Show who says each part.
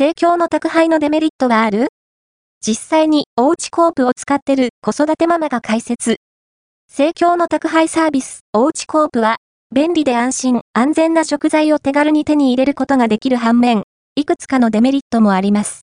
Speaker 1: 生協の宅配のデメリットはある？実際におうちコープを使ってる子育てママが解説。生協の宅配サービス、おうちコープは、便利で安心、安全な食材を手軽に手に入れることができる反面、いくつかのデメリットもあります。